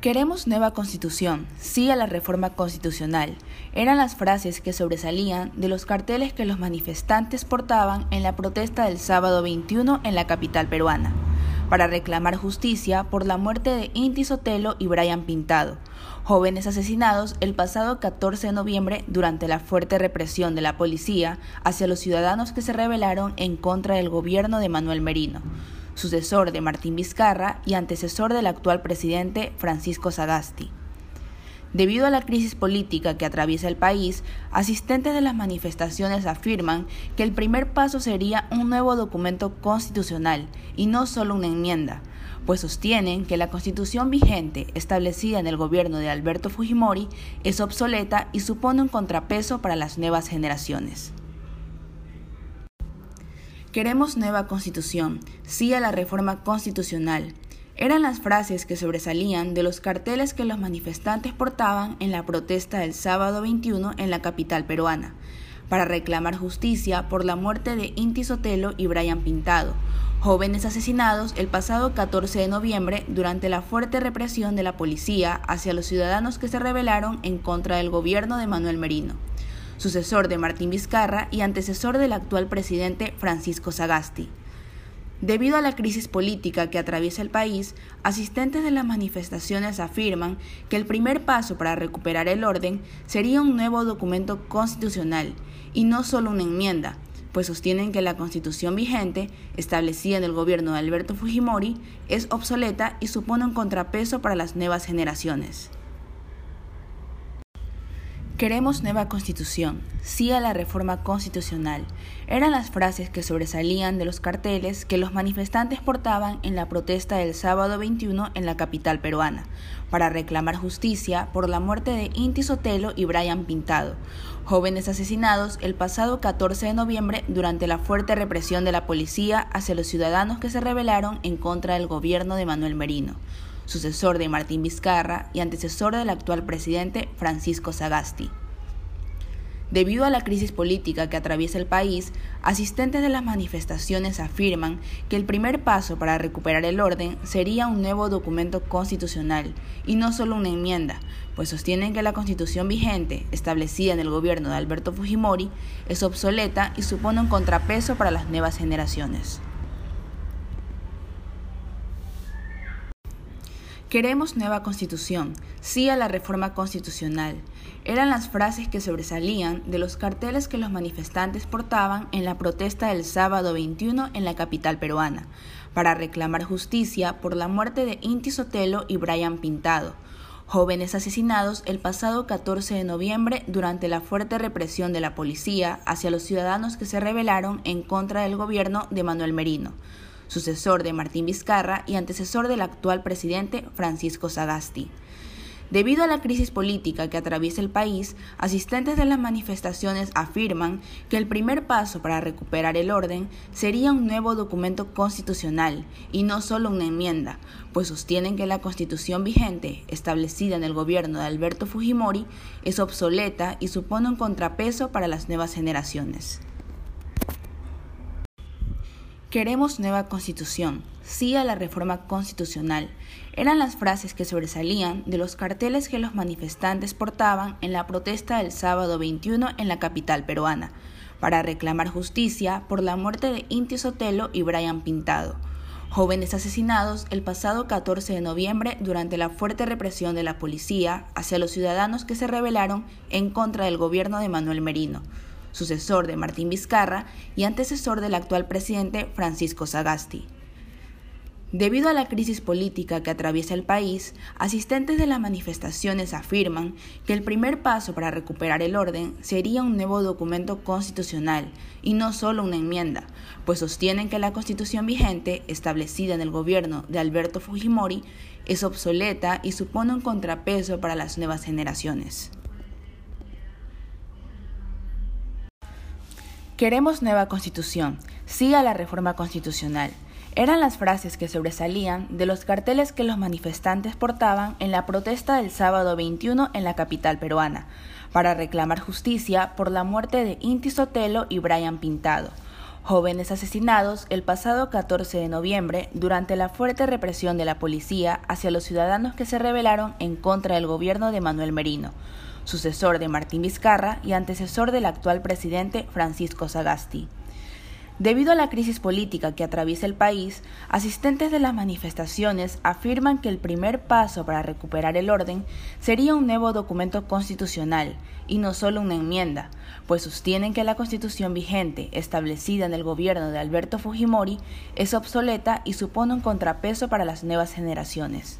Queremos nueva constitución, sí a la reforma constitucional. Eran las frases que sobresalían de los carteles que los manifestantes portaban en la protesta del sábado 21 en la capital peruana, para reclamar justicia por la muerte de Inti Sotelo y Brian Pintado, jóvenes asesinados el pasado 14 de noviembre durante la fuerte represión de la policía hacia los ciudadanos que se rebelaron en contra del gobierno de Manuel Merino sucesor de Martín Vizcarra y antecesor del actual presidente Francisco Sagasti. Debido a la crisis política que atraviesa el país, asistentes de las manifestaciones afirman que el primer paso sería un nuevo documento constitucional y no solo una enmienda, pues sostienen que la constitución vigente establecida en el gobierno de Alberto Fujimori es obsoleta y supone un contrapeso para las nuevas generaciones. Queremos nueva constitución, sí a la reforma constitucional. Eran las frases que sobresalían de los carteles que los manifestantes portaban en la protesta del sábado 21 en la capital peruana, para reclamar justicia por la muerte de Inti Sotelo y Brian Pintado, jóvenes asesinados el pasado 14 de noviembre durante la fuerte represión de la policía hacia los ciudadanos que se rebelaron en contra del gobierno de Manuel Merino sucesor de Martín Vizcarra y antecesor del actual presidente Francisco Sagasti. Debido a la crisis política que atraviesa el país, asistentes de las manifestaciones afirman que el primer paso para recuperar el orden sería un nuevo documento constitucional y no solo una enmienda, pues sostienen que la constitución vigente, establecida en el gobierno de Alberto Fujimori, es obsoleta y supone un contrapeso para las nuevas generaciones. Queremos nueva constitución, sí a la reforma constitucional. Eran las frases que sobresalían de los carteles que los manifestantes portaban en la protesta del sábado 21 en la capital peruana, para reclamar justicia por la muerte de Inti Sotelo y Brian Pintado, jóvenes asesinados el pasado 14 de noviembre durante la fuerte represión de la policía hacia los ciudadanos que se rebelaron en contra del gobierno de Manuel Merino sucesor de Martín Vizcarra y antecesor del actual presidente Francisco Sagasti. Debido a la crisis política que atraviesa el país, asistentes de las manifestaciones afirman que el primer paso para recuperar el orden sería un nuevo documento constitucional y no solo una enmienda, pues sostienen que la constitución vigente, establecida en el gobierno de Alberto Fujimori, es obsoleta y supone un contrapeso para las nuevas generaciones. Queremos nueva constitución, sí a la reforma constitucional. Eran las frases que sobresalían de los carteles que los manifestantes portaban en la protesta del sábado 21 en la capital peruana, para reclamar justicia por la muerte de Inti Sotelo y Brian Pintado, jóvenes asesinados el pasado 14 de noviembre durante la fuerte represión de la policía hacia los ciudadanos que se rebelaron en contra del gobierno de Manuel Merino sucesor de Martín Vizcarra y antecesor del actual presidente Francisco Sagasti. Debido a la crisis política que atraviesa el país, asistentes de las manifestaciones afirman que el primer paso para recuperar el orden sería un nuevo documento constitucional y no solo una enmienda, pues sostienen que la constitución vigente, establecida en el gobierno de Alberto Fujimori, es obsoleta y supone un contrapeso para las nuevas generaciones. Queremos nueva constitución, sí a la reforma constitucional. Eran las frases que sobresalían de los carteles que los manifestantes portaban en la protesta del sábado 21 en la capital peruana, para reclamar justicia por la muerte de Inti Sotelo y Brian Pintado, jóvenes asesinados el pasado 14 de noviembre durante la fuerte represión de la policía hacia los ciudadanos que se rebelaron en contra del gobierno de Manuel Merino sucesor de Martín Vizcarra y antecesor del actual presidente Francisco Sagasti. Debido a la crisis política que atraviesa el país, asistentes de las manifestaciones afirman que el primer paso para recuperar el orden sería un nuevo documento constitucional y no solo una enmienda, pues sostienen que la constitución vigente, establecida en el gobierno de Alberto Fujimori, es obsoleta y supone un contrapeso para las nuevas generaciones. Queremos nueva constitución, sí a la reforma constitucional. Eran las frases que sobresalían de los carteles que los manifestantes portaban en la protesta del sábado 21 en la capital peruana, para reclamar justicia por la muerte de Inti Sotelo y Brian Pintado, Jóvenes asesinados el pasado 14 de noviembre durante la fuerte represión de la policía hacia los ciudadanos que se rebelaron en contra del gobierno de Manuel Merino, sucesor de Martín Vizcarra y antecesor del actual presidente Francisco Sagasti. Debido a la crisis política que atraviesa el país, asistentes de las manifestaciones afirman que el primer paso para recuperar el orden sería un nuevo documento constitucional y no solo una enmienda, pues sostienen que la constitución vigente, establecida en el gobierno de Alberto Fujimori, es obsoleta y supone un contrapeso para las nuevas generaciones.